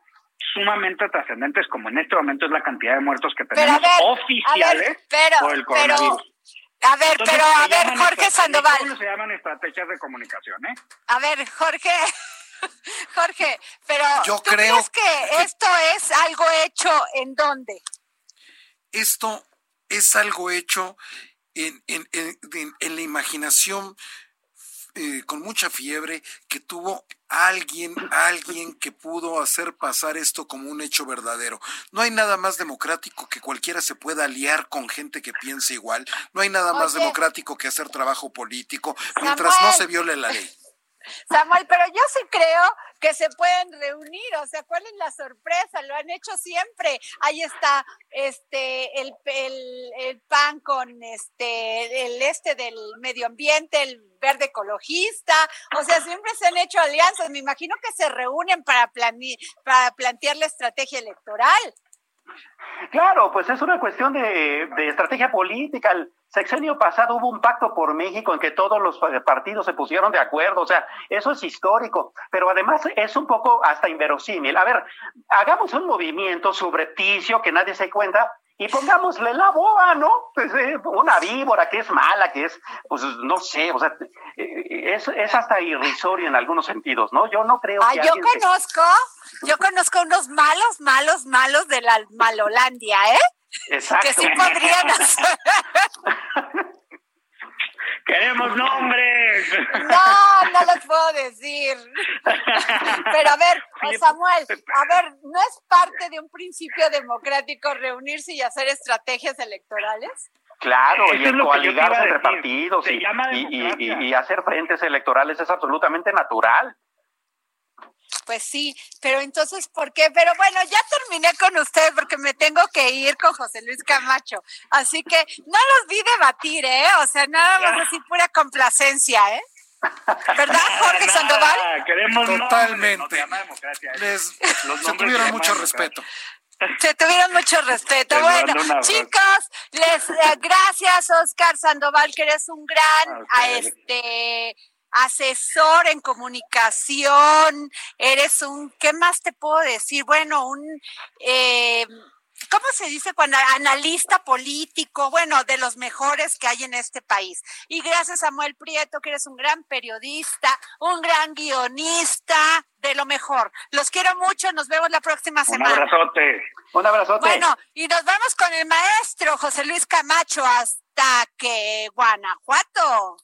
Speaker 5: sumamente trascendentes como en este momento es la cantidad de muertos que tenemos oficiales por el coronavirus.
Speaker 2: a ver, pero a ver, Jorge Sandoval.
Speaker 5: ¿Cómo se llaman estrategias de comunicación, eh?
Speaker 2: A ver, Jorge, Jorge, pero Yo ¿tú creo crees que esto es algo hecho en dónde?
Speaker 3: Esto es algo hecho en, en, en, en la imaginación eh, con mucha fiebre que tuvo alguien, alguien que pudo hacer pasar esto como un hecho verdadero. No hay nada más democrático que cualquiera se pueda aliar con gente que piense igual. No hay nada más democrático que hacer trabajo político mientras no se viole la ley.
Speaker 2: Samuel, pero yo sí creo que se pueden reunir, o sea, ¿cuál es la sorpresa? Lo han hecho siempre. Ahí está este el, el, PAN con este el este del medio ambiente, el verde ecologista, o sea, siempre se han hecho alianzas. Me imagino que se reúnen para, para plantear la estrategia electoral.
Speaker 6: Claro, pues es una cuestión de, estrategia política. El sexenio pasado hubo un pacto por México en que todos los partidos se pusieron de acuerdo, o sea, eso es histórico, pero además es un poco hasta inverosímil. A ver, hagamos un movimiento subrepticio que nadie se cuenta y pongámosle la boa, ¿no? Pues, eh, una víbora que es mala, que es, pues no sé, o sea, eh, es, es hasta irrisorio en algunos sentidos, ¿no? Yo no creo
Speaker 2: ah, Yo conozco, yo conozco unos malos, malos, malos de la Malolandia, ¿eh?
Speaker 6: Exacto.
Speaker 2: Que sí podrían hacer.
Speaker 5: Queremos nombres.
Speaker 2: No, no los puedo decir. Pero a ver, Samuel, a ver, ¿no es parte de un principio democrático reunirse y hacer estrategias electorales?
Speaker 6: Claro, y coaligarse entre partidos y, y, hacer frentes electorales es absolutamente natural.
Speaker 2: Pues sí, pero entonces, ¿por qué? Pero bueno, ya terminé con usted porque me tengo que ir con José Luis Camacho. Así que no los vi debatir, ¿eh? O sea, nada más así pura complacencia, ¿eh? ¿Verdad, Jorge Sandoval?
Speaker 3: Queremos Totalmente. Les, se tuvieron mucho respeto.
Speaker 2: Se tuvieron mucho respeto. bueno, chicos, les eh, gracias, Oscar Sandoval, que eres un gran a este asesor en comunicación, eres un, ¿qué más te puedo decir? Bueno, un, eh, ¿cómo se dice cuando analista político? Bueno, de los mejores que hay en este país. Y gracias Samuel Prieto, que eres un gran periodista, un gran guionista, de lo mejor. Los quiero mucho, nos vemos la próxima semana.
Speaker 5: Un abrazote.
Speaker 6: Un abrazote.
Speaker 2: Bueno, y nos vamos con el maestro José Luis Camacho hasta que Guanajuato.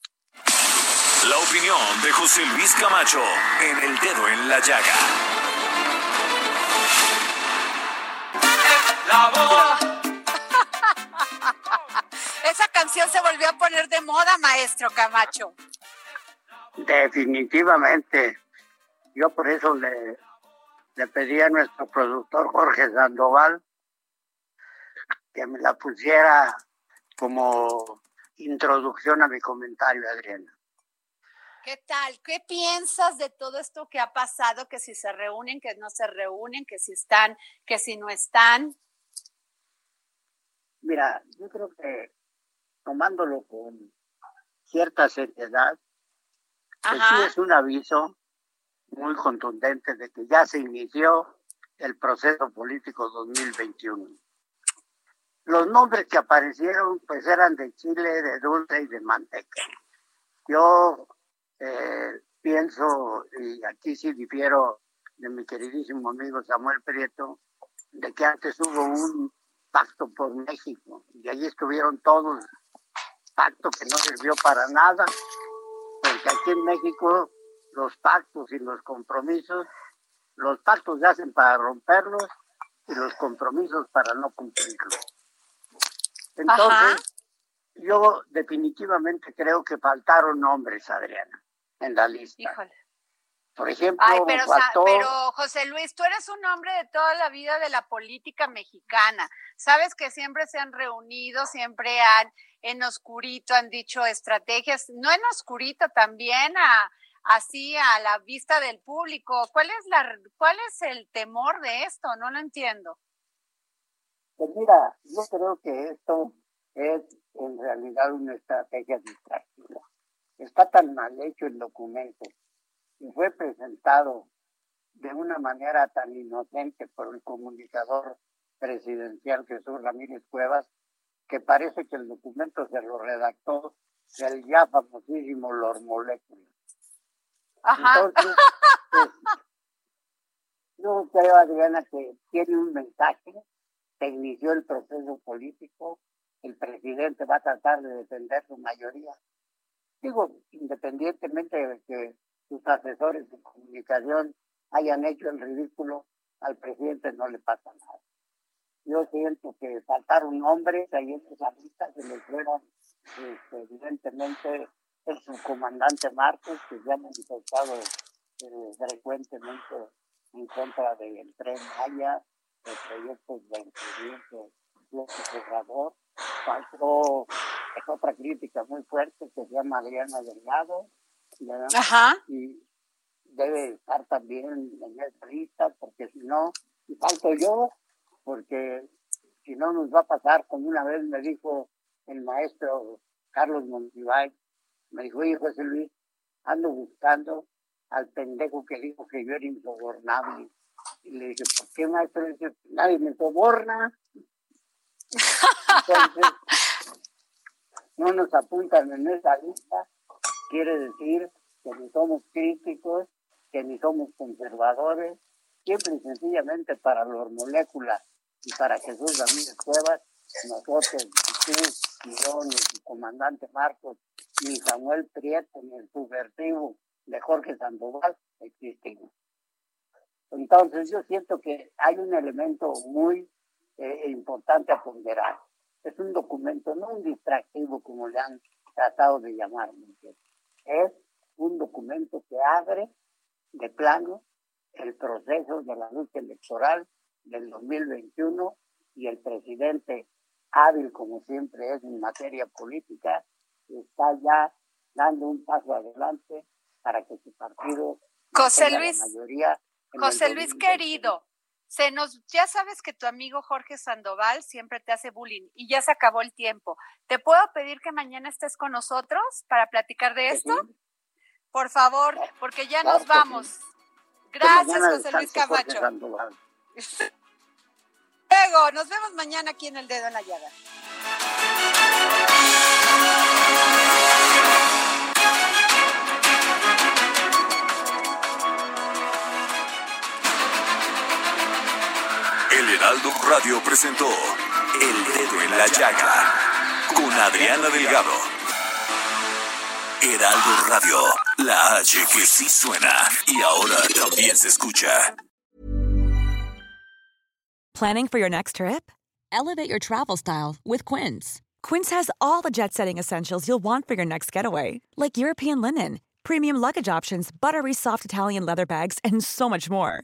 Speaker 4: La opinión de José Luis Camacho en el dedo en la llaga.
Speaker 2: Esa canción se volvió a poner de moda, maestro Camacho.
Speaker 7: Definitivamente. Yo por eso le, le pedí a nuestro productor Jorge Sandoval que me la pusiera como introducción a mi comentario, Adriana.
Speaker 2: ¿Qué tal? ¿Qué piensas de todo esto que ha pasado? Que si se reúnen, que no se reúnen, que si están, que si no están.
Speaker 7: Mira, yo creo que tomándolo con cierta seriedad, sí es un aviso muy contundente de que ya se inició el proceso político 2021. Los nombres que aparecieron pues eran de chile, de dulce y de manteca. Yo eh, pienso, y aquí sí difiero de mi queridísimo amigo Samuel Prieto, de que antes hubo un pacto por México y allí estuvieron todos, pacto que no sirvió para nada, porque aquí en México los pactos y los compromisos, los pactos se hacen para romperlos y los compromisos para no cumplirlos. Entonces, yo definitivamente creo que faltaron nombres, Adriana en la lista. Híjole. Por ejemplo,
Speaker 2: Ay, pero, pero José Luis, tú eres un hombre de toda la vida de la política mexicana. Sabes que siempre se han reunido, siempre han en oscurito han dicho estrategias, no en oscurito también a así a la vista del público. ¿Cuál es la cuál es el temor de esto? No lo entiendo.
Speaker 7: Pues mira, yo creo que esto es en realidad una estrategia distractiva está tan mal hecho el documento y fue presentado de una manera tan inocente por el comunicador presidencial Jesús Ramírez Cuevas, que parece que el documento se lo redactó el ya famosísimo Lord Molecular.
Speaker 2: Ajá. Entonces, pues,
Speaker 7: yo creo, Adriana, que tiene un mensaje, se inició el proceso político, el presidente va a tratar de defender su mayoría, Digo, independientemente de que sus asesores de comunicación hayan hecho el ridículo, al presidente no le pasa nada. Yo siento que faltaron nombres, ahí en esa lista se le fueron, este, evidentemente, el subcomandante Marcos, que ya ha manifestado eh, frecuentemente en contra del tren Maya, de proyectos de presidente López Obrador. Faltó es otra crítica muy fuerte que se llama Adriana Delgado.
Speaker 2: Ajá.
Speaker 7: Y debe estar también en esa lista, porque si no, y falto yo, porque si no nos va a pasar, como una vez me dijo el maestro Carlos Montibay, me dijo, oye José Luis, ando buscando al pendejo que dijo que yo era insobornable. Y le dije, ¿por qué maestro? Dice, nadie me soborna. Entonces, no nos apuntan en esa lista, quiere decir que ni somos críticos, que ni somos conservadores, siempre y sencillamente para los moléculas y para Jesús Ramírez Cuevas, nosotros, tú, y yo, ni comandante Marcos, ni Samuel Prieto, ni el subversivo de Jorge Sandoval existimos. Entonces yo siento que hay un elemento muy eh, importante a ponderar. Es un documento, no un distractivo como le han tratado de llamar, es un documento que abre de plano el proceso de la lucha electoral del 2021 y el presidente hábil como siempre es en materia política está ya dando un paso adelante para que su partido
Speaker 2: José Luis José Luis querido se nos ya sabes que tu amigo Jorge Sandoval siempre te hace bullying y ya se acabó el tiempo. ¿Te puedo pedir que mañana estés con nosotros para platicar de esto? Por favor, porque ya nos vamos. Gracias, José Luis Camacho. Luego, nos vemos mañana aquí en El Dedo en la Llaga.
Speaker 4: Heraldo Radio presentó El Dedo en la Llaga con Adriana Delgado. Heraldo Radio, la H que sí suena y ahora también se escucha.
Speaker 8: Planning for your next trip? Elevate your travel style with Quince. Quince has all the jet setting essentials you'll want for your next getaway, like European linen, premium luggage options, buttery soft Italian leather bags, and so much more.